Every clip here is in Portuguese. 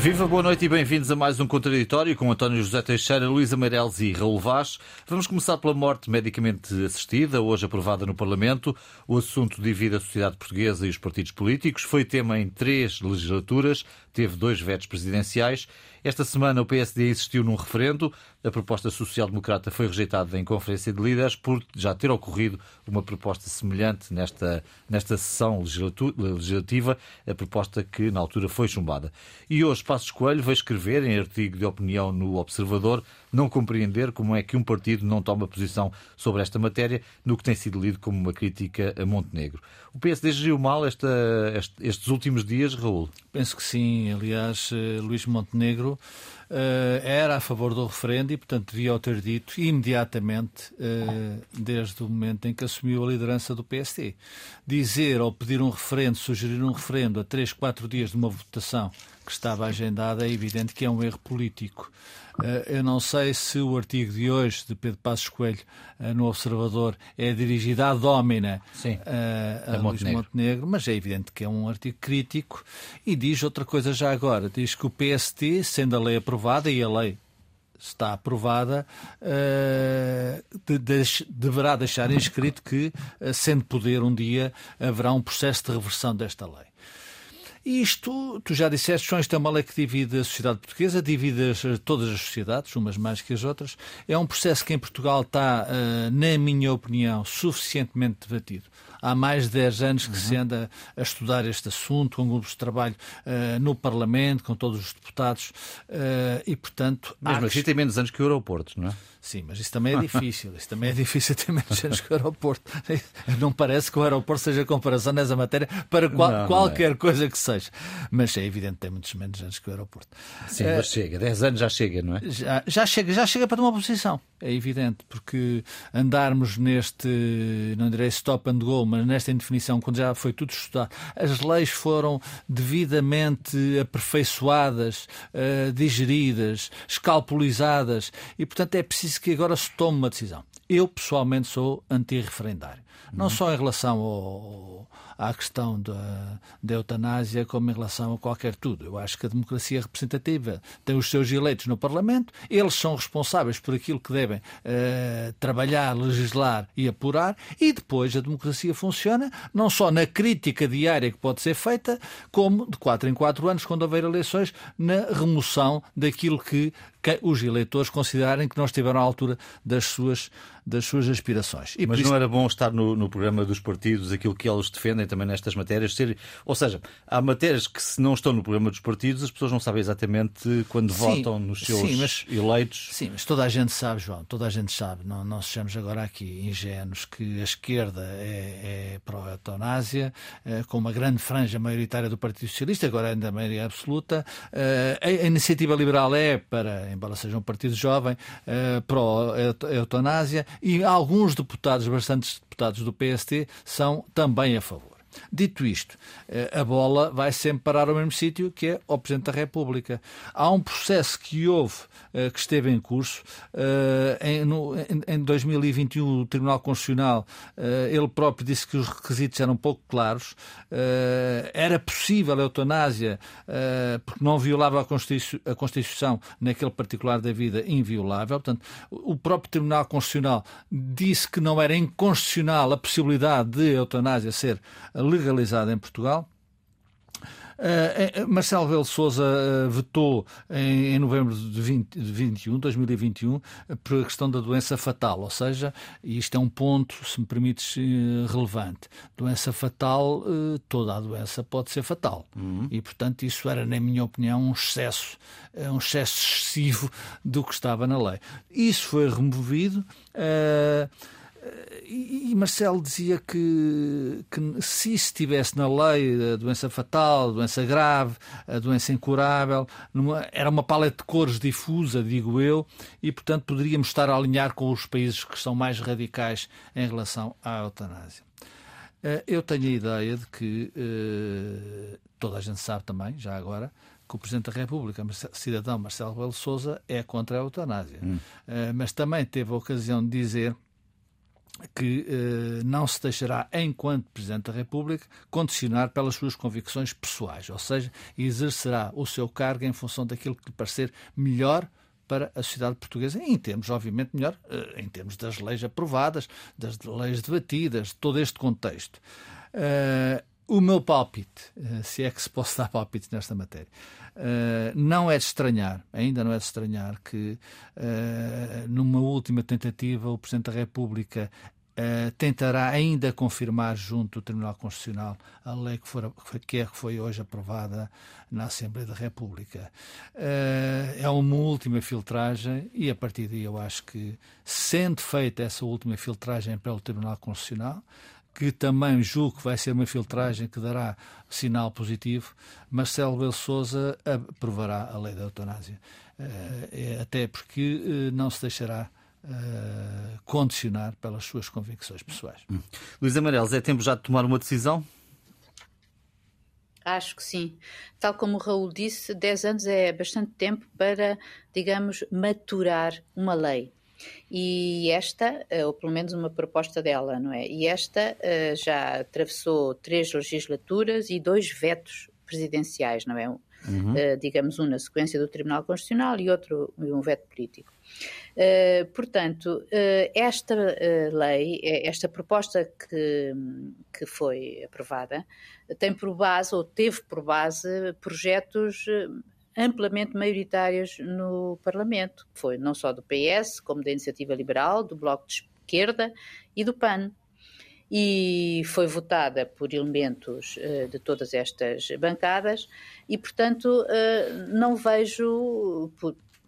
Viva, boa noite e bem-vindos a mais um Contraditório com António José Teixeira, Luísa Meireles e Raul Vaz. Vamos começar pela morte medicamente assistida, hoje aprovada no Parlamento. O assunto divide a sociedade portuguesa e os partidos políticos. Foi tema em três legislaturas, teve dois vetos presidenciais. Esta semana o PSD insistiu num referendo. A proposta social-democrata foi rejeitada em Conferência de Líderes por já ter ocorrido uma proposta semelhante nesta, nesta sessão legislativa, a proposta que na altura foi chumbada. E hoje Passos Coelho vai escrever em artigo de opinião no Observador não compreender como é que um partido não toma posição sobre esta matéria, no que tem sido lido como uma crítica a Montenegro. O PSD geriu mal esta, estes últimos dias, Raul? Penso que sim. Aliás, eh, Luís Montenegro era a favor do referendo e, portanto, devia o ter dito imediatamente, uh, desde o momento em que assumiu a liderança do PSD. Dizer ou pedir um referendo, sugerir um referendo a três, quatro dias de uma votação que estava agendada, é evidente que é um erro político. Eh, eu não sei se o artigo de hoje de Pedro Passos Coelho eh, no Observador é dirigido à Dómina Sim, eh, a, a Montenegro. Montenegro, mas é evidente que é um artigo crítico e diz outra coisa já agora. Diz que o PST, sendo a lei aprovada, e a lei está aprovada, de, de, deverá deixar inscrito que, sendo poder um dia, haverá um processo de reversão desta lei. Isto, tu já disseste, João, isto é uma lei que divide a sociedade portuguesa, divide todas as sociedades, umas mais que as outras. É um processo que em Portugal está, uh, na minha opinião, suficientemente debatido. Há mais de 10 anos que uhum. se anda a estudar este assunto, com grupos de trabalho uh, no Parlamento, com todos os deputados, uh, e portanto. Mesmo assim tem menos anos que o aeroporto, não é? Sim, mas isso também é difícil. Isso também é difícil ter menos anos que o aeroporto. Não parece que o aeroporto seja comparação nessa matéria para qual, não, qualquer não é. coisa que seja. Mas é evidente que tem muitos menos anos que o aeroporto. Sim, mas chega. 10 anos já chega, não é? Já, já chega, já chega para tomar posição. É evidente, porque andarmos neste, não direi stop and go, mas nesta indefinição, quando já foi tudo estudado, as leis foram devidamente aperfeiçoadas, uh, digeridas, escalpulizadas e, portanto, é preciso preciso que agora se tome uma decisão. Eu, pessoalmente, sou anti-referendário. Não uhum. só em relação ao, à questão da, da eutanásia como em relação a qualquer tudo. Eu acho que a democracia representativa tem os seus eleitos no Parlamento, eles são responsáveis por aquilo que devem uh, trabalhar, legislar e apurar, e depois a democracia funciona não só na crítica diária que pode ser feita, como de quatro em quatro anos, quando houver eleições, na remoção daquilo que os eleitores considerarem que não estiveram à altura das suas, das suas aspirações. E Mas não isso... era bom estar no, no programa dos partidos aquilo que eles defendem também nestas matérias. Ser... Ou seja, há matérias que se não estão no programa dos partidos, as pessoas não sabem exatamente quando sim, votam nos seus sim, mas, eleitos. Sim, mas toda a gente sabe, João, toda a gente sabe, não, não sejamos agora aqui ingênuos, que a esquerda é, é pró-eutanásia, é, com uma grande franja maioritária do Partido Socialista, agora ainda a maioria absoluta. É, a iniciativa liberal é, para, embora seja um partido jovem, é, pró-eutanásia e alguns deputados, bastantes deputados do PST, são também a favor. Dito isto, eh, a bola vai sempre parar ao mesmo sítio, que é ao Presidente da República. Há um processo que houve, eh, que esteve em curso. Eh, em 2021, o Tribunal Constitucional, ele próprio disse que os requisitos eram pouco claros. Era possível a eutanásia, porque não violava a Constituição, naquele particular da vida, inviolável. Portanto, o próprio Tribunal Constitucional disse que não era inconstitucional a possibilidade de a eutanásia ser legalizada em Portugal. Uh, Marcelo Rebelo Sousa uh, vetou em, em, novembro de, 20, de 21, 2021 por a questão da doença fatal, ou seja, e isto é um ponto, se me permites, relevante. Doença fatal, toda a doença pode ser fatal. Uhum. E, portanto, isso era, na minha opinião, um excesso, um excesso excessivo do que estava na lei. Isso foi removido. Uh, e, Marcelo dizia que, que se estivesse na lei a doença fatal, a doença grave, a doença incurável, numa, era uma paleta de cores difusa, digo eu, e portanto poderíamos estar a alinhar com os países que são mais radicais em relação à eutanásia. Eh, eu tenho a ideia de que eh, toda a gente sabe também, já agora, que o Presidente da República, cidadão Marcelo Rebelo Sousa, é contra a eutanásia. Hum. Eh, mas também teve a ocasião de dizer que eh, não se deixará, enquanto Presidente da República, condicionar pelas suas convicções pessoais, ou seja, exercerá o seu cargo em função daquilo que lhe parecer melhor para a sociedade portuguesa, em termos, obviamente, melhor, eh, em termos das leis aprovadas, das leis debatidas, todo este contexto. Uh, o meu palpite, uh, se é que se possa dar palpite nesta matéria, uh, não é de estranhar, ainda não é de estranhar que, numa última tentativa, o Presidente da República Uh, tentará ainda confirmar junto do Tribunal Constitucional a lei que, for, que, é, que foi hoje aprovada na Assembleia da República. Uh, é uma última filtragem e a partir daí eu acho que, sendo feita essa última filtragem pelo Tribunal Constitucional, que também julgo que vai ser uma filtragem que dará sinal positivo, Marcelo Belo Souza aprovará a lei da eutanásia. Uh, até porque não se deixará uh, condicionar pelas suas convicções pessoais. Hum. Luís Amarelos, é tempo já de tomar uma decisão? Acho que sim. Tal como o Raul disse, 10 anos é bastante tempo para, digamos, maturar uma lei. E esta, eh, ou pelo menos uma proposta dela, não é? E esta uh, já atravessou três legislaturas e dois vetos presidenciais, não é? Uhum. Uh, digamos, um na sequência do Tribunal Constitucional e outro um veto político. Uh, portanto, uh, esta lei, esta proposta que, que foi aprovada, tem por base, ou teve por base, projetos amplamente maioritários no Parlamento, foi não só do PS, como da Iniciativa Liberal, do Bloco de Esquerda e do PAN. E foi votada por elementos de todas estas bancadas, e, portanto, não vejo,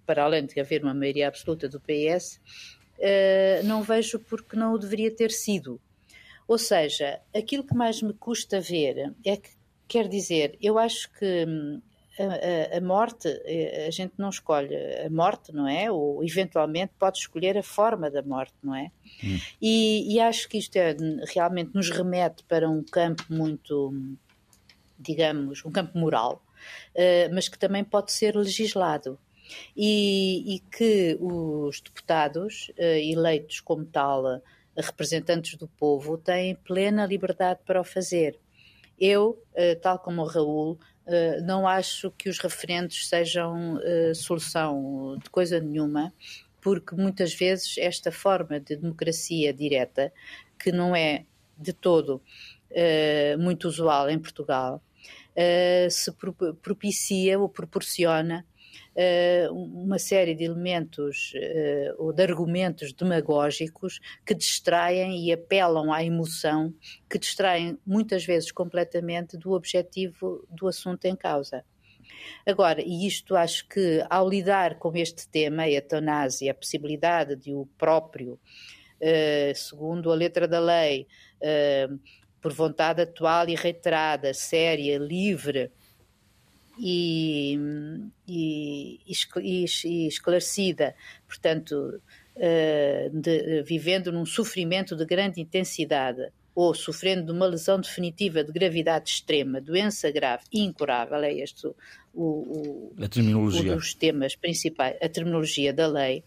para além de haver uma maioria absoluta do PS, uh, não vejo porque não o deveria ter sido. Ou seja, aquilo que mais me custa ver é que, quer dizer, eu acho que hum, a, a, a, morte, eh, a gente não escolhe a morte, não é? Ou eventualmente pode escolher a forma da morte, não é? Hum. E, e, acho que isto é, realmente nos remete para um campo muito, digamos, um campo moral, uh, mas que também pode ser legislado e, e que os deputados uh, eleitos como tal, uh, representantes do povo, têm plena liberdade para o fazer. Eu, tal como o Raul, não acho que os referendos sejam solução de coisa nenhuma, porque muitas vezes esta forma de democracia direta, que não é de todo muito usual em Portugal, se propicia ou proporciona uma série de elementos uh, ou de argumentos demagógicos que distraem e apelam à emoção, que distraem muitas vezes completamente do objetivo do assunto em causa. Agora, e isto acho que ao lidar com este tema, a eutanásia, a possibilidade de o próprio, uh, segundo a letra da lei, uh, por vontade atual e reiterada, séria, livre, e, e, e esclarecida, portanto, uh, de, vivendo num sofrimento de grande intensidade ou sofrendo de uma lesão definitiva de gravidade extrema, doença grave e incurável, é este o, o, a terminologia. um dos temas principais, a terminologia da lei,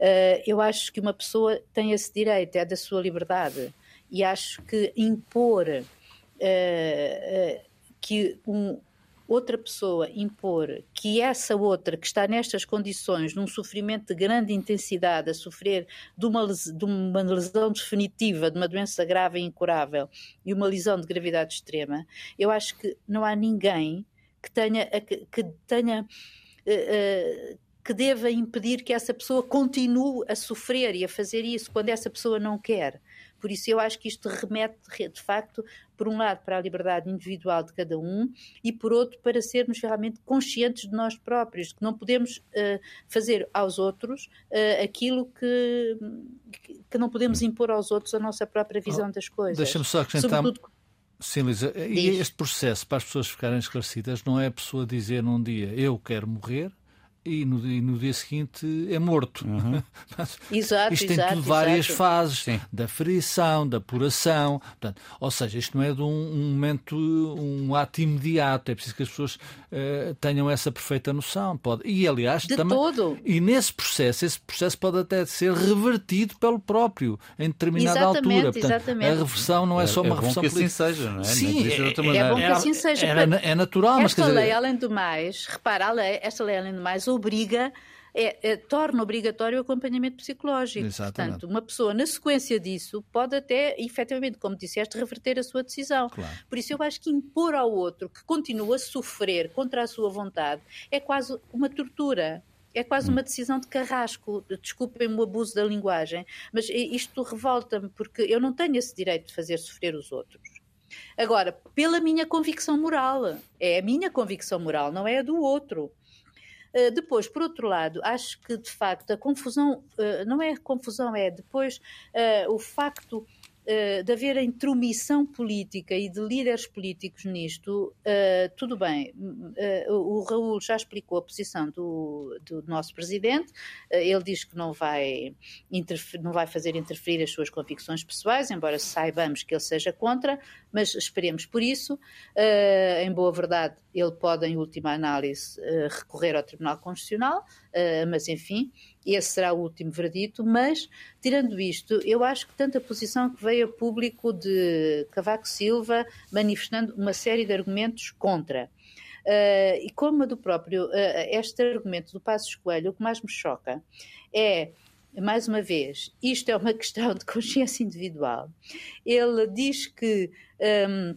uh, eu acho que uma pessoa tem esse direito, é da sua liberdade, e acho que impor uh, uh, que um, outra pessoa impor que essa outra que está nestas condições, num sofrimento de grande intensidade, a sofrer de uma, de uma lesão definitiva, de uma doença grave e incurável e uma lesão de gravidade extrema, eu acho que não há ninguém que tenha, que tenha uh, uh, que deva impedir que essa pessoa continue a sofrer e a fazer isso quando essa pessoa não quer. Por isso, eu acho que isto remete, de facto, por um lado, para a liberdade individual de cada um e, por outro, para sermos realmente conscientes de nós próprios, que não podemos uh, fazer aos outros uh, aquilo que, que não podemos impor aos outros a nossa própria visão oh, das coisas. Deixa-me só acrescentar. Sobretudo, Sim, Lisa, e este processo, para as pessoas ficarem esclarecidas, não é a pessoa dizer num dia eu quero morrer e no, e no, dia seguinte é morto. Uhum. exato, isto exato, tem tudo várias exato. fases Sim. da frição, da apuração. Portanto, ou seja, isto não é de um, um, momento, um ato imediato. É preciso que as pessoas uh, tenham essa perfeita noção. Pode, e aliás, de também. Todo. E nesse processo, esse processo pode até ser revertido pelo próprio em determinada exatamente, altura. Portanto, exatamente. a reversão não é, é só uma é reversão bom que política. assim seja, não é? Sim, não é, é, bom que assim seja. É, é natural, esta mas quer dizer... lei, além do mais, repara, lei, esta lei, além do mais, obriga é, é, torna obrigatório o acompanhamento psicológico. Exatamente. Portanto, uma pessoa, na sequência disso, pode até, efetivamente, como disseste, reverter a sua decisão. Claro. Por isso, eu acho que impor ao outro que continua a sofrer contra a sua vontade é quase uma tortura. É quase hum. uma decisão de carrasco. Desculpem-me o abuso da linguagem, mas isto revolta-me porque eu não tenho esse direito de fazer sofrer os outros. Agora, pela minha convicção moral, é a minha convicção moral, não é a do outro. Uh, depois, por outro lado, acho que de facto a confusão, uh, não é confusão, é depois uh, o facto de haver a intromissão política e de líderes políticos nisto, tudo bem. o Raul já explicou a posição do, do nosso presidente, ele diz que não vai, não vai fazer interferir as suas convicções pessoais, embora saibamos que ele seja contra, mas esperemos por isso. em boa verdade, ele pode, em última análise, recorrer ao Tribunal Constitucional, mas enfim, esse será o último verdito. Mas, tirando isto, eu acho que tanto a posição que veio a público de Cavaco Silva, manifestando uma série de argumentos contra. Uh, e como a do próprio, uh, este argumento do Passos Coelho, o que mais me choca é mais uma vez, isto é uma questão de consciência individual. Ele diz que um,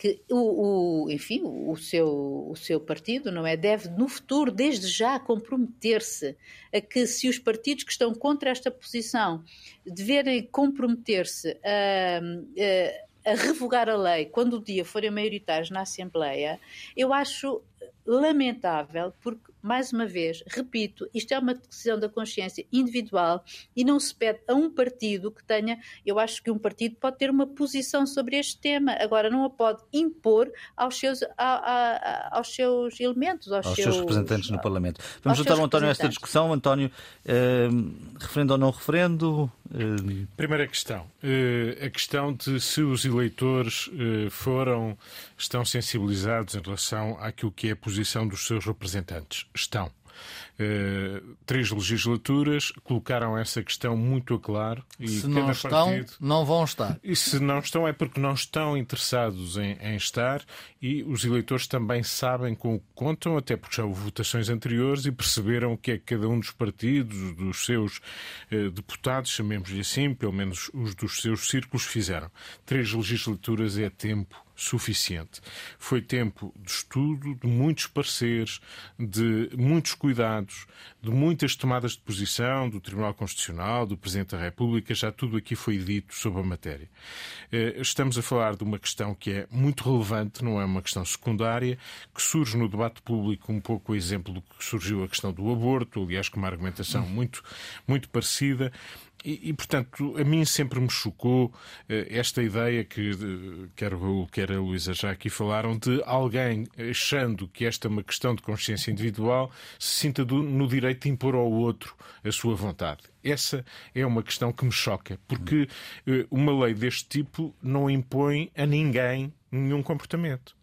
que o, o, enfim, o seu, o seu partido não é deve no futuro desde já comprometer-se a que se os partidos que estão contra esta posição deverem comprometer-se a, a, a revogar a lei quando o dia forem maioritários na Assembleia, eu acho lamentável porque mais uma vez, repito, isto é uma decisão da consciência individual e não se pede a um partido que tenha. Eu acho que um partido pode ter uma posição sobre este tema, agora não a pode impor aos seus, a, a, a, aos seus elementos, aos, aos seus, seus, representantes no Parlamento. Vamos juntar o António a esta discussão. António, eh, referendo ou não referendo? Eh... Primeira questão. Eh, a questão de se os eleitores eh, foram, estão sensibilizados em relação àquilo que é a posição dos seus representantes estão. Uh, três legislaturas colocaram essa questão muito a claro. E se não estão, partido... não vão estar. E se não estão, é porque não estão interessados em, em, estar e os eleitores também sabem com o que contam, até porque já houve votações anteriores e perceberam o que é que cada um dos partidos, dos seus uh, deputados, chamemos-lhe assim, pelo menos os dos seus círculos, fizeram. Três legislaturas é tempo suficiente. Foi tempo de estudo, de muitos pareceres, de muitos cuidados, de muitas tomadas de posição do Tribunal Constitucional, do Presidente da República, já tudo aqui foi dito sobre a matéria. Eh, estamos a falar de uma questão que é muito relevante, não é uma questão secundária, que surge no debate público um pouco o exemplo do que surgiu a questão do aborto, aliás, com uma argumentação muito, muito parecida. E, e, portanto, a mim sempre me chocou eh, esta ideia que quer o Raul, quer a Luísa já aqui falaram, de alguém achando que esta é uma questão de consciência individual se sinta do, no direito de impor ao outro a sua vontade. Essa é uma questão que me choca, porque eh, uma lei deste tipo não impõe a ninguém nenhum comportamento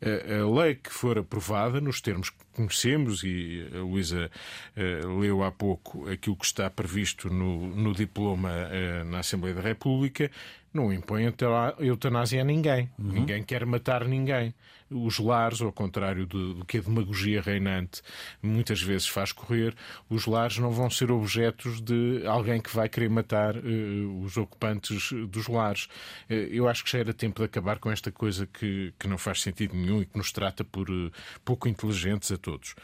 a lei que for aprovada, nos termos que conhecemos, e a Luísa uh, leu há pouco aquilo que está previsto no, no diploma uh, na Assembleia da República, não impõe eutanásia a ninguém. Uhum. Ninguém quer matar ninguém os lares, ao contrário do, do, que a demagogia reinante muitas vezes faz correr, os lares não vão ser objetos de alguém que vai querer matar uh, os ocupantes dos lares. Uh, eu acho que já era tempo de acabar com esta coisa que, que não faz sentido nenhum e que nos trata por uh, pouco inteligentes a todos.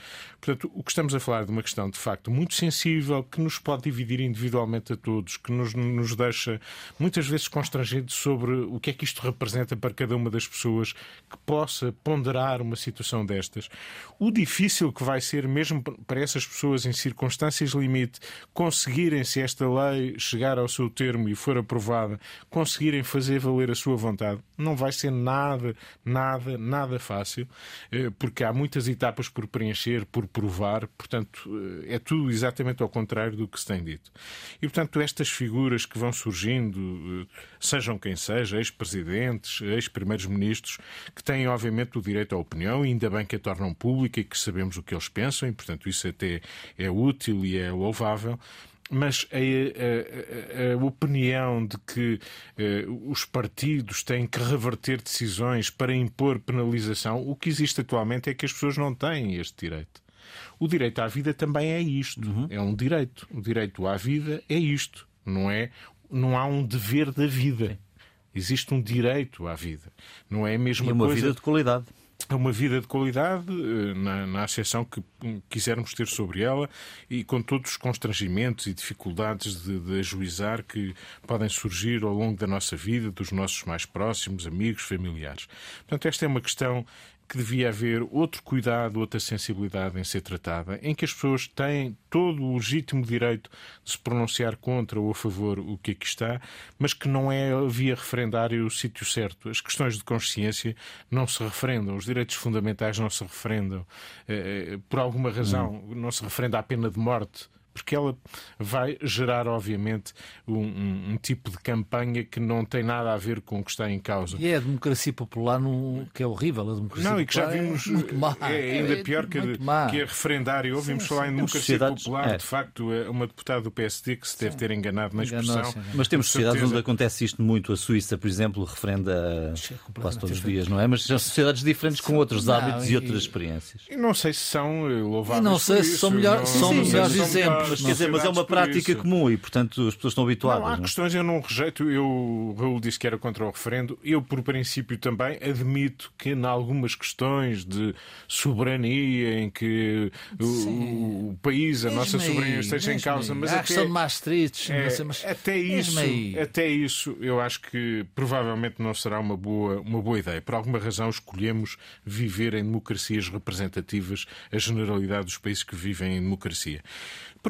Portanto, o que estamos a falar de uma questão de facto muito sensível, que nos pode dividir individualmente a todos, que nos, nos deixa muitas vezes constrangidos sobre o que é que isto representa para cada uma das pessoas que possa ponderar uma situação destas, o difícil que vai ser, mesmo para essas pessoas em circunstâncias limite, conseguirem, se esta lei chegar ao seu termo e for aprovada, conseguirem fazer valer a sua vontade, não vai ser nada, nada, nada fácil, porque há muitas etapas por preencher, por provar, portanto, é tudo exatamente ao contrário do que se tem dito. E, portanto, estas figuras que vão surgindo, sejam quem seja, ex-presidentes, ex-primeiros-ministros, que têm, obviamente, o direito à opinião, e ainda bem que a tornam pública e que sabemos o que eles pensam, e, portanto, isso até é útil e é louvável mas a, a, a, a, opinião de que uh, os partidos têm que reverter decisões para impor penalização, o que existe atualmente é que as pessoas não têm este direito. O direito à vida também é isto. Uhum. É um direito. O direito à vida é isto. Não é? Não há um dever da vida. Sim. Existe um direito à vida. Não é a mesma e uma coisa... vida de qualidade a uma vida de qualidade, eh, na, na acessão que quisermos ter sobre ela e com todos os constrangimentos e dificuldades de, de ajuizar que podem surgir ao longo da nossa vida, dos nossos mais próximos, amigos, familiares. Portanto, esta é uma questão que devia haver outro cuidado, outra sensibilidade em ser tratada, em que as pessoas têm todo o legítimo direito de se pronunciar contra ou a favor o que aqui está, mas que não é via referendário o sítio certo. As questões de consciência não se referendam, os direitos fundamentais não se referendam. Eh, eh, por alguma razão, hum. não se referenda à pena de morte porque ela vai gerar, obviamente, um, um, um, tipo de campanha que não tem nada a ver com o que está em causa. E é a democracia popular no, que é horrível, a democracia Não, e que já vimos. É, muito má. é ainda é, pior que, a, que a referendária. Ouvimos falar em democracia popular, é. de facto, é uma deputada do PSD que se deve ter enganado na expressão. Mas temos sociedades onde acontece isto muito. A Suíça, por exemplo, referenda quase todos os dias, não é? Mas são sociedades diferentes com outros não, hábitos e, e, outras experiências. E não sei se são eh, louváveis. E não sei se são melhores exemplos mas, quer dizer, mas é uma prática comum e, portanto, as pessoas estão habituadas. Não, há não? É? questões eu não rejeito. Eu, Raul disse que era contra o referendo. Eu, por princípio, também admito que, em algumas questões de soberania, em que o, o, país, a mesmo nossa soberania esteja em causa. Mas há a questão de Maastricht. É, mas... até, isso, até isso, eu acho que provavelmente não será uma boa, uma boa ideia. Por alguma razão, escolhemos viver em democracias representativas, a generalidade dos países que vivem em democracia.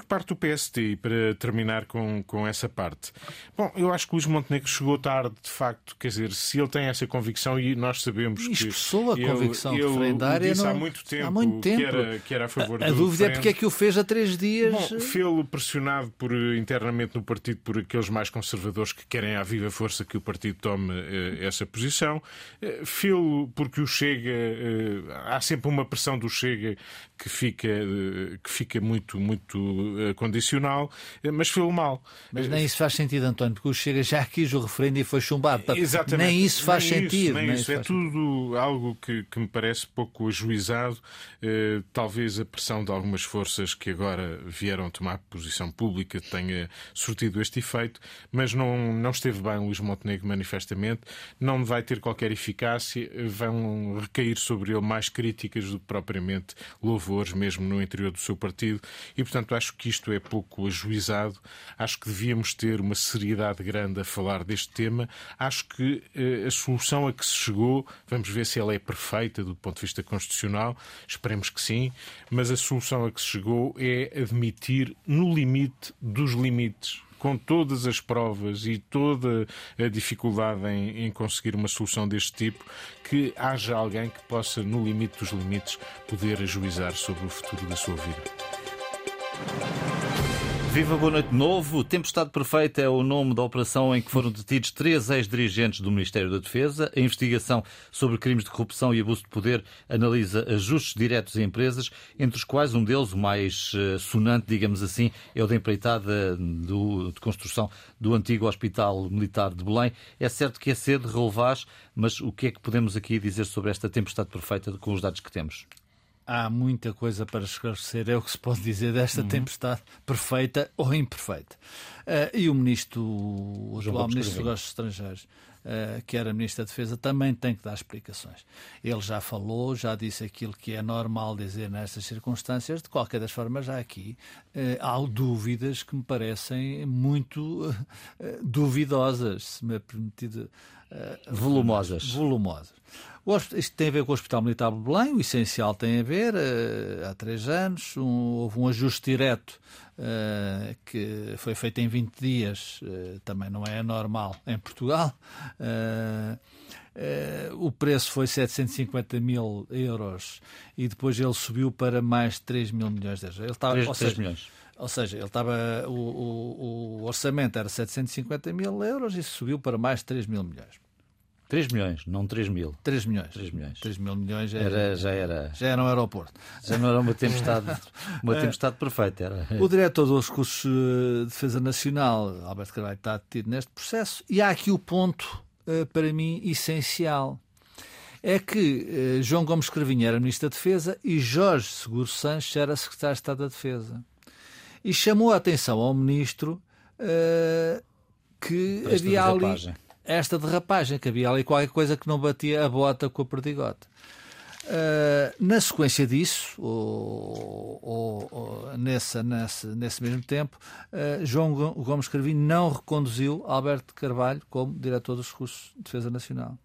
Por parte do PSD, para terminar com, com essa parte, bom, eu acho que Luís Montenegro chegou tarde, de facto, quer dizer, se ele tem essa convicção e nós sabemos que. Expressou a convicção ele, referendária disse não... há muito tempo, há muito tempo. Que, era, que era a favor a, a do dúvida é porque é que o fez há três dias. Bom, fê-lo pressionado por, internamente no partido por aqueles mais conservadores que querem à viva força que o partido tome eh, essa posição. Eh, fê-lo porque o Chega. Eh, há sempre uma pressão do Chega que fica, eh, que fica muito, muito uh, condicional, uh, mas foi o mal. Mas nem isso faz sentido, António, porque o Chega já quis o referendo e foi chumbado. Exatamente. Nem isso faz nem sentido. Isso, nem nem isso. isso é tudo algo que, que, me parece pouco ajuizado. Talvez a pressão de algumas forças que agora vieram tomar posição pública tenha surtido este efeito, mas não, não esteve bem Luís Montenegro manifestamente, não vai ter qualquer eficácia, vão recair sobre ele mais críticas do que propriamente louvores, mesmo no interior do seu partido, e portanto acho que isto é pouco ajuizado. Acho que devíamos ter uma seriedade grande a falar deste tema. Acho que eh, a solução a que se chegou, vamos ver se ela é perfeita do ponto de vista constitucional, esperemos que sim, mas a solução a que se chegou é admitir no limite dos limites com todas as provas e toda a dificuldade em, em, conseguir uma solução deste tipo, que haja alguém que possa, no limite dos limites, poder ajuizar sobre o futuro da sua vida. Viva Boa Noite Novo. Tempestade Perfeita é o nome da operação em que foram detidos três ex-dirigentes do Ministério da Defesa. A investigação sobre crimes de corrupção e abuso de poder analisa ajustes diretos a empresas, entre os quais um deles, o mais eh, sonante, digamos assim, é o da empreitada do, de construção do antigo Hospital Militar de Belém. É certo que é cedo, relevás, mas o que é que podemos aqui dizer sobre esta tempestade perfeita com os dados que temos? Há muita coisa para esclarecer, é o que se pode dizer desta uhum. tempestade perfeita ou imperfeita. Uh, e o ministro, o atual ministro dos Negócios Estrangeiros, uh, que era ministro da Defesa, também tem que dar explicações. Ele já falou, já disse aquilo que é normal dizer nestas circunstâncias. De qualquer das formas, há aqui uh, há dúvidas que me parecem muito duvidosas, se me é permitido. volumosas. Volumosas. Isto tem a ver com o Hospital Militar de Belém, o essencial tem a ver, uh, há três anos, um, houve um ajuste direto uh, que foi feito em 20 dias, uh, também não é normal em Portugal. o preço foi 750 mil euros e depois ele subiu para mais de 3 mil milhões de euros. Ele estava, 3, ou seja, 3 milhões. Ou seja, ele estava, o, o, o orçamento era 750 mil euros e subiu para mais de 3 mil milhões. 3 milhões, não 3 mil. 3 milhões. 3 milhões. 3 mil milhões era, era, já era. Já era um aeroporto. Já não era uma tempestade, uma tempestade perfeita. Era. O diretor dos recursos de defesa nacional, Alberto Carvalho, está detido neste processo. E há aqui o ponto, eh, para mim, essencial. É que eh, João Gomes Cravinho era Ministro da Defesa e Jorge Seguro Sanches era Secretário de Estado da Defesa. E chamou a atenção ao Ministro que havia ali esta derrapagem, que havia ali qualquer coisa que não batia a bota com a perdigota. Uh, na sequência disso, ou, ou, ou nessa, nesse, nesse mesmo tempo, uh, João Gomes Carvinho não reconduziu Alberto Carvalho como diretor dos recursos de defesa nacional.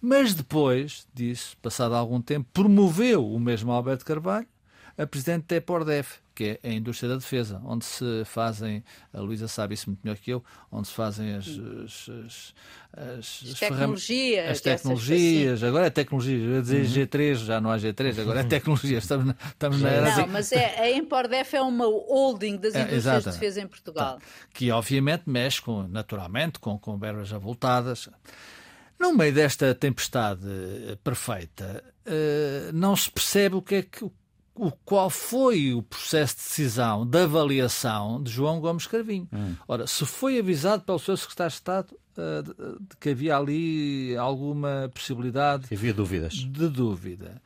Mas depois disso, passado algum tempo, promoveu o mesmo Alberto Carvalho a presidente da EPORDEF, que é a indústria da defesa, onde se fazem, a Luísa sabe isso muito melhor que eu, onde se fazem as, as, as, as, as tecnologias. As tecnologias, agora é tecnologia, eu ia dizer uhum. G3, já não há G3, agora é tecnologia, estamos na, estamos na era. Não, mas é, a Empordef é uma holding das é, indústrias de defesa em Portugal. Tá. Que obviamente mexe com, naturalmente com, com verbas avultadas. No meio desta tempestade perfeita, uh, não se percebe o que é que o qual foi o processo de decisão, de avaliação de João Gomes Carvinho. Hum. Ora, se foi avisado pelo seu secretário de Estado uh, de, de que havia ali alguma possibilidade havia dúvidas. de dúvida,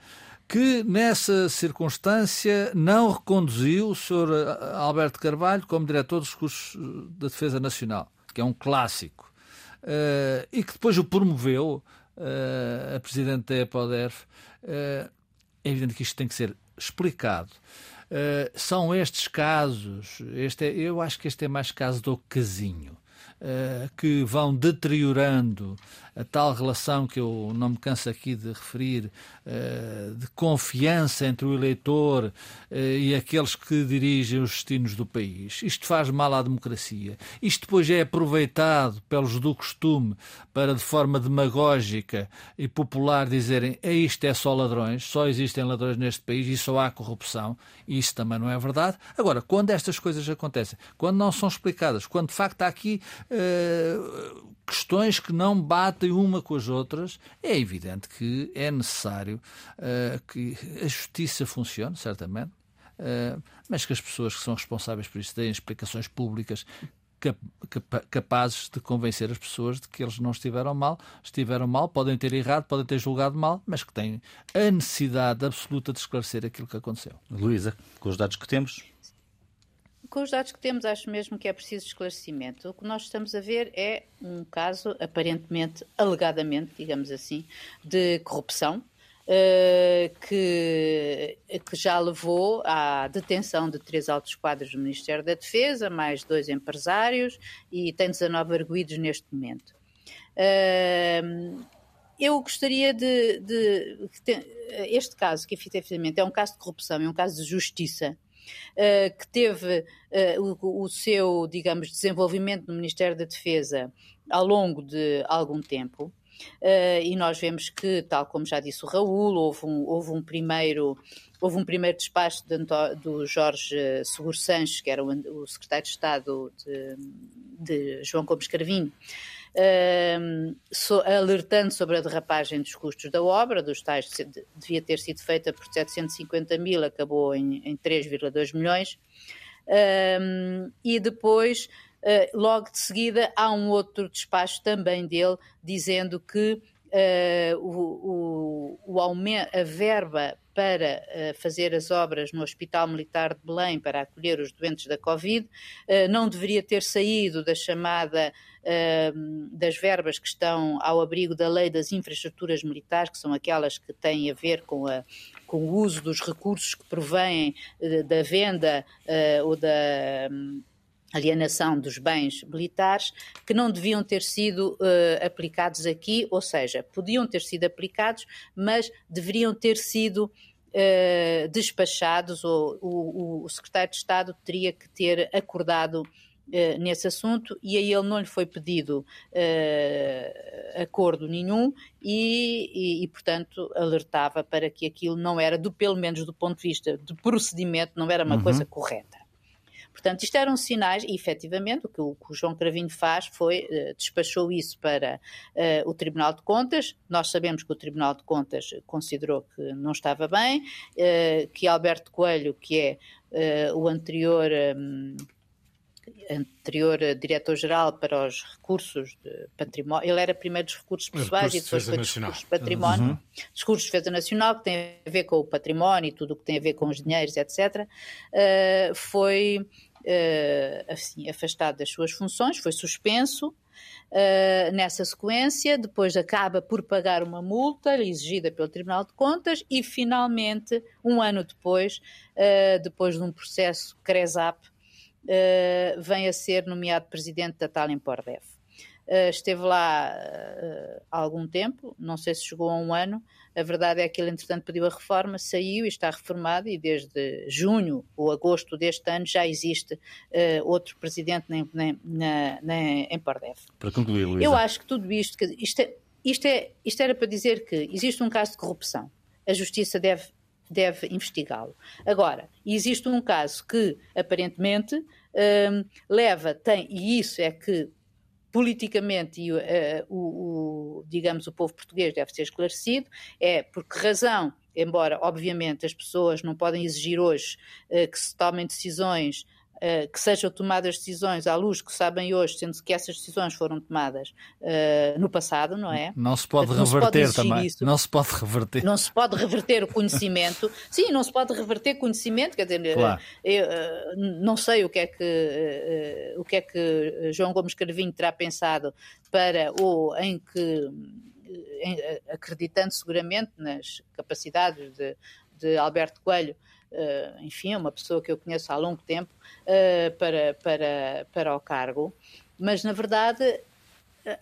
que nessa circunstância não reconduziu o Sr. Eh, Alberto Carvalho como diretor dos recursos da Defesa Nacional, que é um clássico, uh, e que depois o promoveu uh, a Presidente da EPODERF, é evidente que isto tem que ser explicado. Uh, são estes casos, este é, eu acho que este é mais caso do casinho, uh, que vão deteriorando a tal relação que eu não me canso aqui de referir, uh, de confiança entre o eleitor uh, e aqueles que dirigem os destinos do país. Isto faz mal à democracia. Isto depois é aproveitado pelos do costume para, de forma demagógica e popular, dizerem é isto é só ladrões, só existem ladrões neste país e só há corrupção. Isso também não é verdade. Agora, quando estas coisas acontecem, quando não são explicadas, quando de facto há aqui uh, questões que não batem uma com as outras, é evidente que é necessário uh, que a justiça funcione, certamente, uh, mas que as pessoas que são responsáveis por isso deem explicações públicas capazes de convencer as pessoas de que eles não estiveram mal, estiveram mal, podem ter errado, podem ter julgado mal, mas que têm a necessidade absoluta de esclarecer aquilo que aconteceu. Luísa, com os dados que temos, com os dados que temos, acho mesmo que é preciso esclarecimento. O que nós estamos a ver é um caso, aparentemente, alegadamente, digamos assim, de corrupção, uh, que, que já levou à detenção de três altos quadros do Ministério da Defesa, mais dois empresários, e tem 19 arguídos neste momento. Uh, eu gostaria de, de, de, Este caso, que efetivamente é um caso de corrupção, é um caso de justiça, uh, que teve uh, o, o, seu, digamos, desenvolvimento no Ministério da Defesa ao longo de algum tempo. Uh, e nós vemos que, tal como já disse o Raul, houve um, houve um primeiro houve um primeiro despacho de, do Jorge Seguro Sanches, que era o, o secretário de Estado de, de João Gomes Carvinho, so, alertando sobre a derrapagem dos custos da obra, dos tais devia ter sido feita por 750 mil, acabou em, em 3,2 milhões. e depois, uh, logo de seguida, há um outro despacho também dele, dizendo que uh, o, o, o aumento, a verba para uh, fazer as obras no Hospital Militar de Belém para acolher os doentes da Covid uh, não deveria ter saído da chamada uh, das verbas que estão ao abrigo da lei das infraestruturas militares, que são aquelas que têm a ver com a com o uso dos recursos que provêm da venda ou da alienação dos bens militares que não deviam ter sido uh, aplicados aqui, ou seja, podiam ter sido aplicados, mas deveriam ter sido uh, despachados, ou o, o, secretário de Estado teria que ter acordado uh, nesse assunto, e a ele não lhe foi pedido acordo nenhum, e, e, e, portanto, alertava para que aquilo não era, do, pelo menos do ponto de vista de procedimento, não era uma uhum. coisa correta. Portanto, isto eram sinais, e efetivamente o que o, que o João Cravinho faz foi uh, despachou isso para uh, o Tribunal de Contas. Nós sabemos que o Tribunal de Contas considerou que não estava bem, uh, que Alberto Coelho, que é o anterior. Um, anterior diretor-geral para os recursos de património, ele era primeiro dos recursos pessoais e depois foi dos recursos de património, uhum. recursos de defesa nacional, que tem a ver com o património e tudo o que tem a ver com os dinheiros, etc., uh, foi uh, assim, afastado das suas funções, foi suspenso. Uh, nessa sequência, depois acaba por pagar uma multa exigida pelo Tribunal de Contas e, finalmente, um ano depois, uh, depois de um processo CRESAP, uh, vem a ser nomeado presidente da tal Impordev. Esteve lá há algum tempo, não sei se chegou a um ano, a verdade é que ele, entretanto, pediu a reforma, saiu e está reformado, e desde junho ou agosto deste ano já existe uh, outro presidente na, na, na, em Pardev. Para concluir, Luísa. Eu acho que tudo isto, que isto, é, isto, é, isto era para dizer que existe um caso de corrupção. A justiça deve deve investigá-lo. Agora, existe um caso que aparentemente leva, tem, e isso é que politicamente e uh, o, o, digamos, o povo português deve ser esclarecido, é por que razão, embora obviamente as pessoas não podem exigir hoje uh, que se tomem decisões Uh, que sejam tomadas decisões à luz que sabem hoje, sendo que essas decisões foram tomadas uh, no passado, não é? Não se pode não reverter se pode também. Isso. Não se pode reverter. Não se pode reverter o conhecimento. Sim, não se pode reverter conhecimento. Quer dizer, claro. eu, uh, não sei o que é que o que é que João Gomes Carvinho terá pensado para ou em que em, acreditando seguramente nas capacidades de, de Alberto Coelho enfim, é uma pessoa que eu conheço há longo tempo, uh, para, para, para o cargo, mas na verdade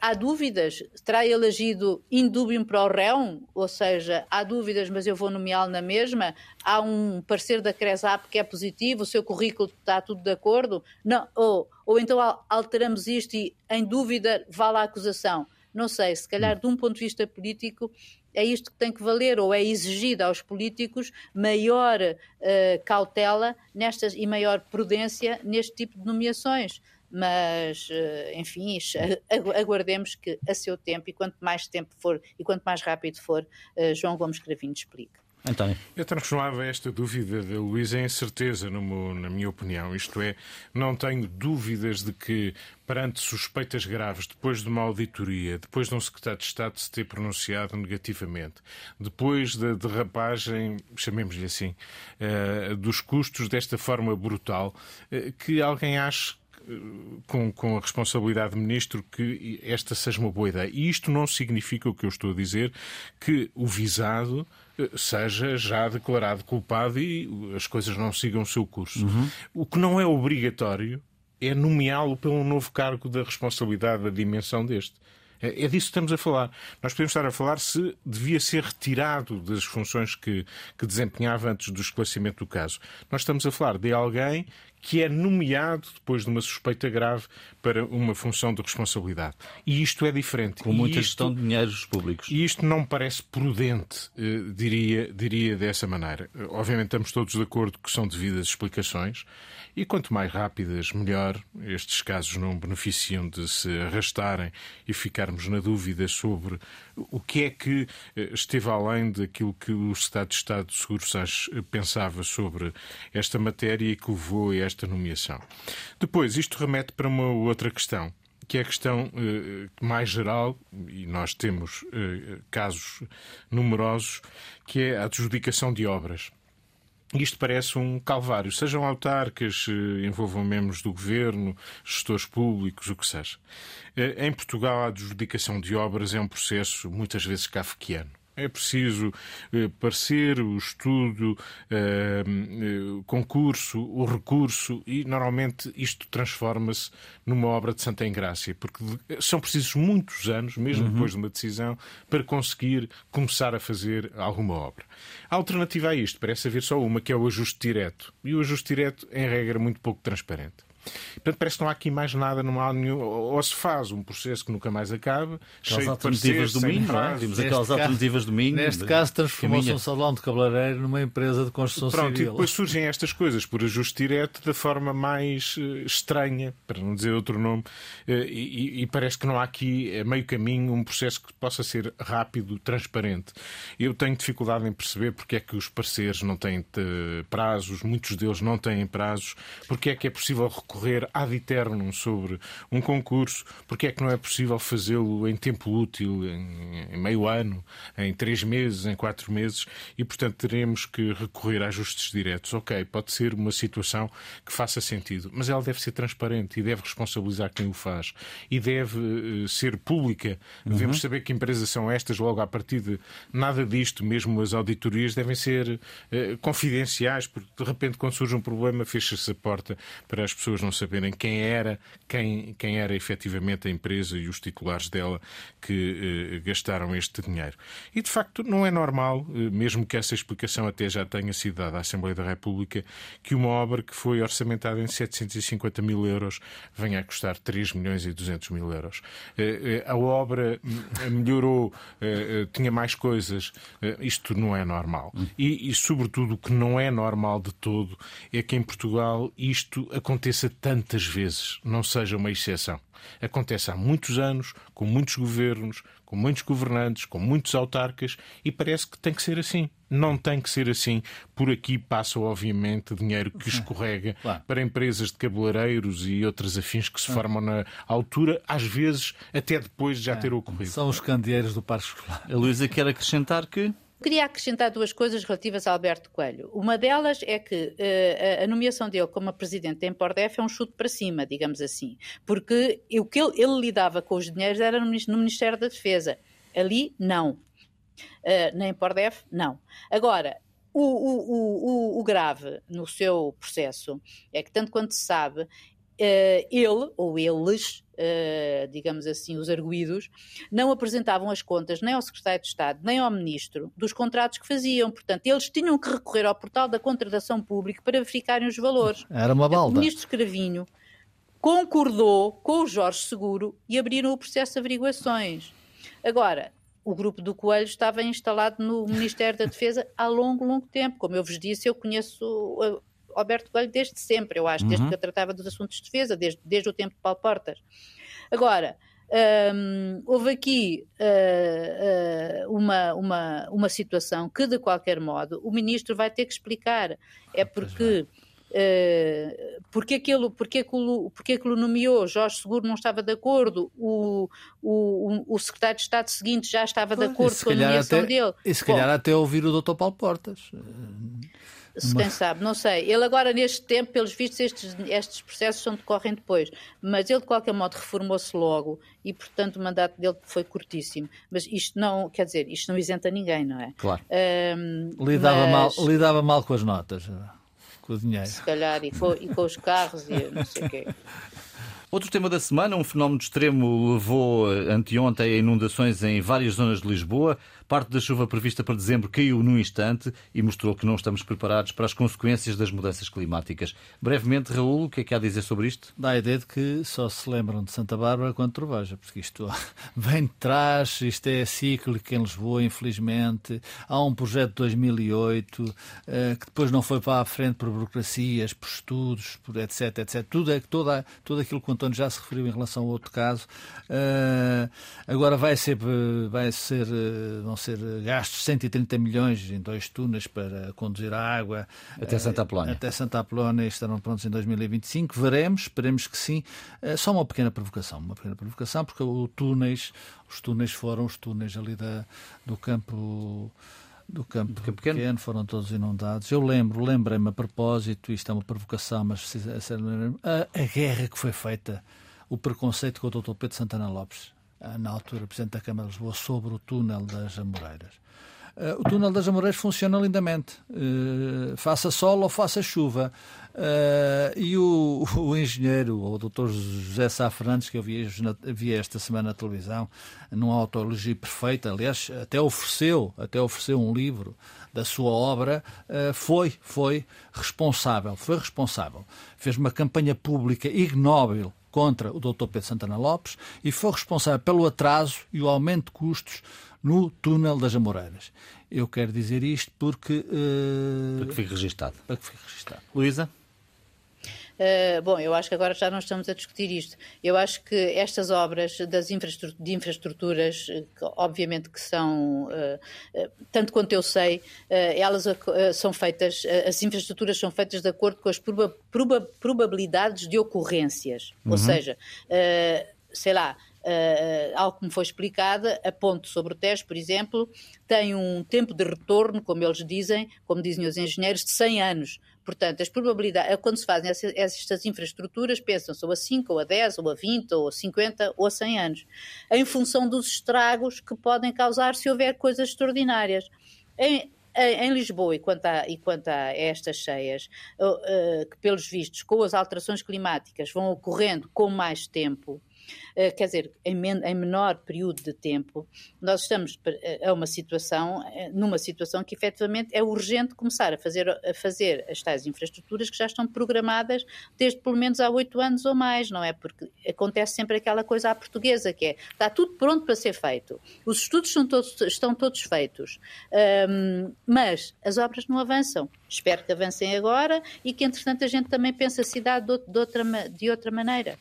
há dúvidas. Terá ele agido indúbio para o réu? Ou seja, há dúvidas, mas eu vou nomeá-lo na mesma? Há um parecer da CRESAP que é positivo, o seu currículo está tudo de acordo? Não, ou, ou então alteramos isto e, em dúvida, vale a acusação? Não sei, se calhar, de um ponto de vista político, é isto que tem que valer, ou é exigida aos políticos maior uh, cautela nestas e maior prudência neste tipo de nomeações. Mas, uh, enfim, aguardemos que a seu tempo, e quanto mais tempo for e quanto mais rápido for, uh, João Gomes Cravinho explique. António. Eu transformava esta dúvida da Luísa em certeza, no, na minha opinião. Isto é, não tenho dúvidas de que, perante suspeitas graves, depois de uma auditoria, depois de um secretário de Estado se ter pronunciado negativamente, depois da derrapagem, chamemos-lhe assim, uh, dos custos desta forma brutal, uh, que alguém ache com, com a responsabilidade de ministro que esta seja uma boa ideia. E isto não significa o que eu estou a dizer, que o visado eh, seja já declarado culpado e as coisas não sigam o seu curso. Uhum. O que não é obrigatório é nomeá-lo pelo novo cargo da responsabilidade da dimensão deste. É, é disso que estamos a falar. Nós podemos estar a falar se devia ser retirado das funções que, que desempenhava antes do esclarecimento do caso. Nós estamos a falar de alguém que é nomeado depois de uma suspeita grave para uma função de responsabilidade. E isto é diferente. Com muita isto, gestão de dinheiros públicos. E isto não me parece prudente, eh, diria, diria dessa maneira. Obviamente estamos todos de acordo que são devidas explicações e quanto mais rápidas, melhor. Estes casos não beneficiam de se arrastarem e ficarmos na dúvida sobre o que é que eh, esteve além daquilo que o Estado de Estado de Seguros pensava sobre esta matéria e que levou a esta esta nomeação. Depois, isto remete para uma outra questão, que é a questão eh, mais geral, e nós temos eh, casos numerosos, que é a adjudicação de obras. Isto parece um calvário, sejam autarcas, eh, envolvam membros do governo, gestores públicos, o que seja. Em Portugal, a adjudicação de obras é um processo muitas vezes kafkiano É preciso eh, parecer, o estudo, eh, eh, concurso, o recurso e normalmente isto transforma-se numa obra de Santa Engrácia, porque são precisos muitos anos, mesmo uhum. depois de uma decisão, para conseguir começar a fazer alguma obra. A alternativa a isto parece haver só uma, que é o ajuste direto. E o ajuste direto, em regra, é muito pouco transparente. Portanto, parece que não há aqui mais nada, não há nenhum. Ou se faz um processo que nunca mais acaba, aquelas alternativas do Minho, não é? Aquelas caso, alternativas do Minho. Neste caso, transformou-se um salão de cabeleireiro numa empresa de construção Pronto, civil. E depois surgem estas coisas por ajuste direto da forma mais uh, estranha, para não dizer outro nome, uh, e, e, parece que não há aqui, a meio caminho, um processo que possa ser rápido, transparente. Eu tenho dificuldade em perceber porque é que os parceiros não têm prazos, muitos deles não têm prazos, porque é que é possível recorrer recorrer ad eternum sobre um concurso, porque é que não é possível fazê-lo em tempo útil, em, em, meio ano, em três meses, em quatro meses, e portanto teremos que recorrer a ajustes diretos. Ok, pode ser uma situação que faça sentido, mas ela deve ser transparente e deve responsabilizar quem o faz e deve uh, ser pública. Uhum. Devemos saber que empresas são estas logo a partir de nada disto, mesmo as auditorias devem ser uh, confidenciais, porque de repente quando surge um problema fecha-se a porta para as pessoas não saberem quem era, quem, quem era efetivamente a empresa e os titulares dela que eh, gastaram este dinheiro. E de facto não é normal, eh, mesmo que essa explicação até já tenha sido dada à Assembleia da República, que uma obra que foi orçamentada em 750 mil euros venha a custar 3 milhões e 200 mil euros. Eh, eh, a obra hum, melhorou, eh, eh, tinha mais coisas. isto não é normal. E, e, sobretudo, o que não é normal de todo é que em Portugal isto aconteça tantas vezes, não seja uma exceção. Acontece há muitos anos, com muitos governos, com muitos governantes, com muitos autarcas, e parece que tem que ser assim. Não tem que ser assim. Por aqui passa, obviamente, dinheiro que escorrega claro. para empresas de cabeleireiros e outras afins que se formam na altura, às vezes até depois de já é. ter ocorrido. São os candeeiros do Parque Escolar. A Luísa quer acrescentar que Queria acrescentar duas coisas relativas a Alberto Coelho. Uma delas é que uh, a nomeação dele como presidente da Empordef é um chute para cima, digamos assim, porque o que ele, ele lidava com os dinheiros era no, no Ministério da Defesa. Ali, não. Uh, na Empordef, não. Agora, o, o, o, o, grave no seu processo é que, tanto quanto se sabe, Uh, ele, ou eles, uh, digamos assim, os arguídos, não apresentavam as contas nem ao secretário de Estado, nem ao ministro dos contratos que faziam. Portanto, eles tinham que recorrer ao portal da contratação pública para verificarem os valores. Era uma balda. O ministro Escravinho concordou com o Jorge Seguro e abriram o processo de averiguações. Agora, o grupo do Coelho estava instalado no Ministério da Defesa há longo, longo tempo. Como eu vos disse, eu conheço Alberto Coelho desde sempre, eu acho, uhum. desde que eu tratava dos assuntos de defesa, desde, desde o tempo de Paulo Portas. Agora, um, houve aqui uh, uh, uma, uma, uma situação que, de qualquer modo, o ministro vai ter que explicar. É porque. Uh, porque, aquilo, porque, aquilo, porque aquilo nomeou, Jorge Seguro não estava de acordo, o, o, o secretário de Estado seguinte já estava de acordo com a nomeação até, dele. E se calhar Bom, até ouvir o Dr. Paulo Portas. Se quem sabe, não sei. Ele agora, neste tempo, pelos vistos, estes, estes processos são decorrem depois. Mas ele, de qualquer modo, reformou-se logo e, portanto, o mandato dele foi curtíssimo. Mas isto não, quer dizer, isto não isenta ninguém, não é? Claro. Um, lidava, mas... mal, lidava mal com as notas, com o dinheiro. Se calhar, e com, e com os carros e não sei o quê. Outro tema da semana, um fenómeno extremo levou anteontem a inundações em várias zonas de Lisboa. Parte da chuva prevista para dezembro caiu num instante e mostrou que não estamos preparados para as consequências das mudanças climáticas. Brevemente, Raul, o que é que há a dizer sobre isto? Dá a ideia de que só se lembram de Santa Bárbara quando troveja, porque isto vem de trás, isto é cíclico em Lisboa, infelizmente. Há um projeto de 2008 eh, que depois não foi para a frente por burocracias, por estudos, por etc, etc. Tudo, é, toda, tudo aquilo que o António já se referiu em relação ao outro caso. Eh, agora vai ser, vai ser eh, vão ser gastos 130 milhões em dois túneis para conduzir a água até Santa Apolónia. Até Santa Apolónia estarão prontos em 2025. Veremos, esperemos que sim. Eh, só uma pequena provocação, uma pequena provocação, porque o túneis, os túneis foram os túneis ali da, do campo do campo, do campo pequeno. pequeno. foram todos inundados. Eu lembro, lembrei-me a propósito, isto é uma provocação, mas a, a guerra que foi feita, o preconceito contra o Dr. Pedro Santana Lopes na altura Presidente da Câmara de Lisboa, sobre o túnel das Amoreiras. Uh, o túnel das Amoreiras funciona lindamente, faça sol ou faça chuva. Uh, e o, o, engenheiro, o doutor José Sá Fernandes, que eu vi, vi, esta semana na televisão, numa autologia perfeita, aliás, até ofereceu, até ofereceu um livro da sua obra, uh, foi, foi responsável, foi responsável. Fez uma campanha pública ignóbil contra o doutor Pedro Santana Lopes e foi responsável pelo atraso e o aumento de custos no túnel das Amoreiras. Eu quero dizer isto porque... Uh... Para que fique registado. Para que fique registado. Luísa? Uh, bom, eu acho que agora já não estamos a discutir isto. Eu acho que estas obras das infraestruturas, de infraestruturas, que, obviamente que são, uh, tanto quanto eu sei, elas são feitas, as infraestruturas são feitas de acordo com as proba, proba, probabilidades de ocorrências. Uhum. Ou seja, sei lá, Uh, algo que me foi explicado, a ponte sobre o Tejo, por exemplo, tem um tempo de retorno, como eles dizem, como dizem os engenheiros, de 100 anos. Portanto, as probabilidades, é quando se fazem estas infraestruturas, pensam-se ou a 5, ou a 10, ou a 20, ou a 50, ou a 100 anos, em função dos estragos que podem causar se houver coisas extraordinárias. Em, em Lisboa, e quanto a, e quanto a estas cheias, uh, que pelos vistos, com as alterações climáticas, vão ocorrendo com mais tempo, eh, quer dizer, em, men em menor período de tempo, nós estamos a uma situação, eh, numa situação que efetivamente é urgente começar a fazer, a fazer as tais infraestruturas que já estão programadas desde pelo menos há oito anos ou mais, não é? Porque acontece sempre aquela coisa à portuguesa, que é, está tudo pronto para ser feito, os estudos todos, estão todos feitos, um, mas as obras não avançam. Espero que avancem agora e que, entretanto, a gente também pense a cidade de outra, de outra maneira.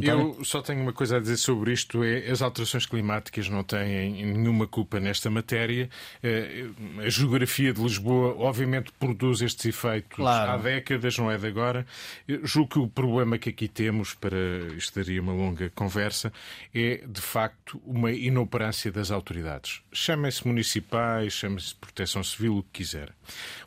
Eu só tenho uma coisa a dizer sobre isto: é as alterações climáticas não têm nenhuma culpa nesta matéria. Eh, a geografia de Lisboa, obviamente, produz estes efeitos claro. há décadas, não é de agora. Eu julgo que o problema que aqui temos, para isto daria uma longa conversa, é de facto uma inoperância das autoridades. Chamem-se municipais, chamem-se proteção civil, o que quiser.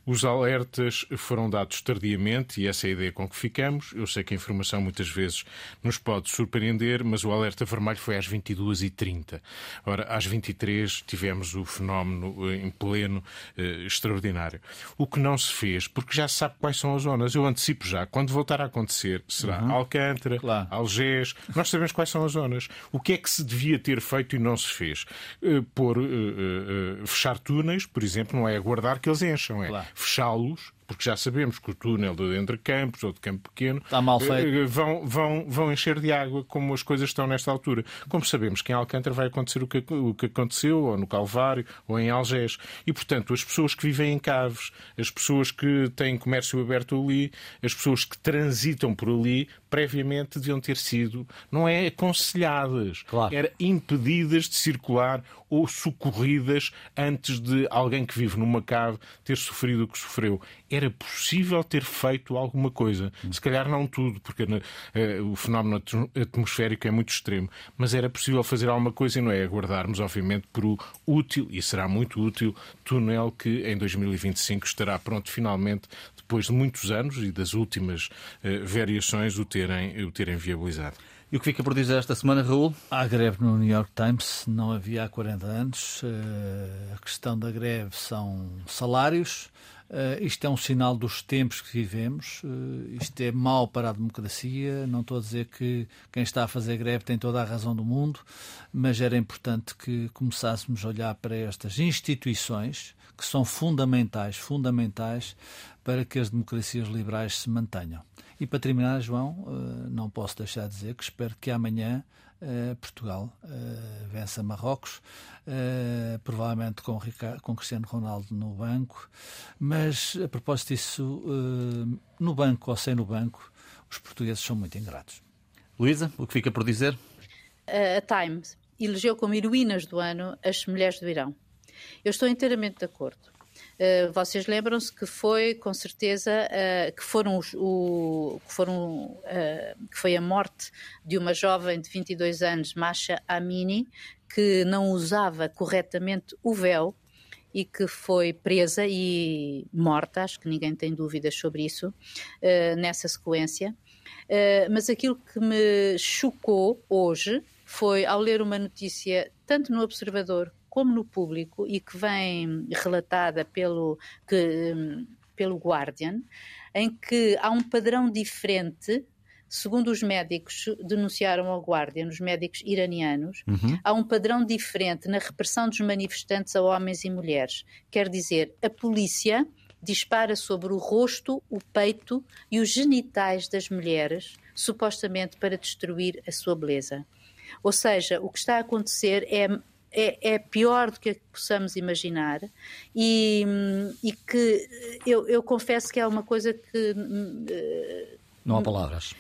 Os alertas foram dados tardiamente e essa é a ideia com que ficamos. Eu sei que a informação muitas vezes nos pode surpreender, mas o alerta vermelho foi às 22h30. Ora, às 23 tivemos o fenómeno eh, em pleno eh, extraordinário. O que não se fez, porque já se sabe quais são as zonas. Eu antecipo já, quando voltar a acontecer, será uhum. Alcântara, claro. Algés, nós sabemos quais são as zonas. O que é que se devia ter feito e não se fez? Uh, por uh, uh, fechar túneis, por exemplo, não é aguardar que eles encham, é claro fechá-los porque já sabemos que o túnel de Entre Campos ou de Campo Pequeno Está mal feito. Eh, vão, vão, vão encher de água como as coisas estão nesta altura. Como sabemos que em Alcântara vai acontecer o que, o que aconteceu, ou no Calvário, ou em Algés. E, portanto, as pessoas que vivem em Caves, as pessoas que têm comércio aberto ali, as pessoas que transitam por ali, previamente deviam ter sido, não é aconselhadas, claro. era impedidas de circular ou socorridas antes de alguém que vive numa cave ter sofrido o que sofreu era possível ter feito alguma coisa. Se calhar não tudo, porque uh, o fenómeno atmosférico é muito extremo, mas era possível fazer alguma coisa e não é aguardarmos, obviamente, por o útil, e será muito útil, túnel que em 2025 estará pronto finalmente, depois de muitos anos e das últimas uh, variações o terem, o terem viabilizado. E o que fica por dizer esta semana, Raul? Há greve no New York Times, não havia há 40 anos. Eh, a questão da greve são salários. Uh, isto é um sinal dos tempos que vivemos, uh, isto é mau para a democracia. Não estou a dizer que quem está a fazer greve tem toda a razão do mundo, mas era importante que começássemos a olhar para estas instituições que são fundamentais, fundamentais para que as democracias liberais se mantenham. E para terminar, João, uh, não posso deixar de dizer que espero que amanhã Uh, Portugal uh, vença Marrocos, provavelmente com, Ricardo, com Cristiano Ronaldo no banco, mas a propósito disso, no banco ou sem no banco, os portugueses são muito ingratos. Luísa, o que fica por dizer? A Times elegeu como heroínas do ano as mulheres do Irão. Eu estou inteiramente de acordo. Uh, vocês lembram-se que foi, com certeza, uh, que foram, os, o, que, foram uh, que foi a morte de uma jovem de 22 anos, Masha Amini, que não usava corretamente o véu e que foi presa e morta, acho que ninguém tem dúvidas sobre isso, nessa sequência. mas aquilo que me chocou hoje foi ao ler uma notícia, tanto no Observador como no público e que vem relatada pelo, que, pelo Guardian, em que há um padrão diferente segundo os médicos denunciaram ao Guardian, os médicos iranianos, uhum. há um padrão diferente na repressão dos manifestantes a homens e mulheres. Quer dizer, a polícia dispara sobre o rosto, o peito e os genitais das mulheres, supostamente para destruir a sua beleza. Ou seja, o que está a acontecer é é, é, pior do que possamos imaginar e, e que eu, eu, confesso que é uma coisa que. Não há palavras.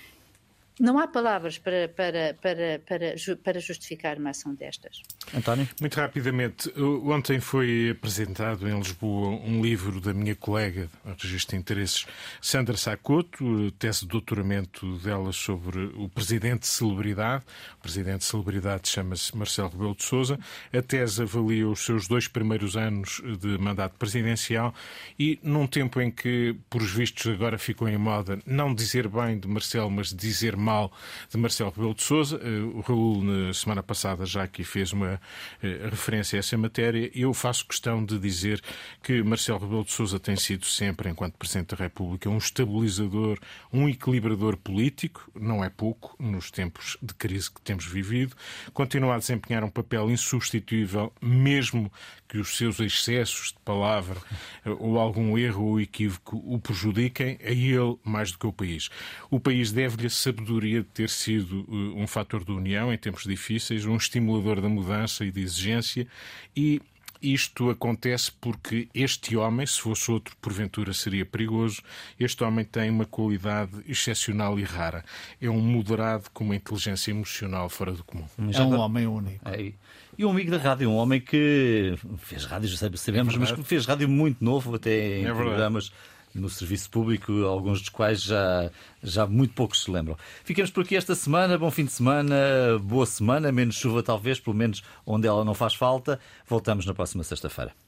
Não há palavras para, para, para, para, para justificar uma ação destas. António? Muito rapidamente. Ontem foi apresentado em Lisboa um livro da minha colega, a Registro de Interesses, Sandra Sacoto, tese de doutoramento dela sobre o presidente celebridade. O presidente celebridade chama-se Marcelo Rebelo de Sousa. A tese avalia os seus dois primeiros anos de mandato presidencial e num tempo em que, por os vistos, agora ficou em moda não dizer bem de Marcelo, mas dizer mal de Marcelo Rebelo de Sousa. Eh, o Raul, na semana passada, já aqui fez uma eh, referência a essa matéria. Eu faço questão de dizer que Marcelo Rebelo de Sousa tem sido sempre, enquanto Presidente da República, um estabilizador, um equilibrador político, não é pouco, nos tempos de crise que temos vivido. Continua a desempenhar um papel insubstituível, mesmo que os seus excessos de palavra eh, ou algum erro ou equívoco o prejudiquem, a ele mais do que ao país. O país deve-lhe sabedoria de ter sido eh, um fator de união em tempos difíceis, um estimulador da mudança e de exigência e isto acontece porque este homem, se fosse outro, porventura seria perigoso. Este homem tem uma qualidade excepcional e rara. É um moderado com uma inteligência emocional fora do comum. É um homem único. É. E um amigo da rádio, um homem que fez rádio, já sabemos, é mas que fez rádio muito novo, até em é programas no serviço público, alguns dos quais já, já muito poucos se lembram. Ficamos por aqui esta semana. Bom fim de semana, boa semana, menos chuva talvez, pelo menos onde ela não faz falta. Voltamos na próxima sexta-feira.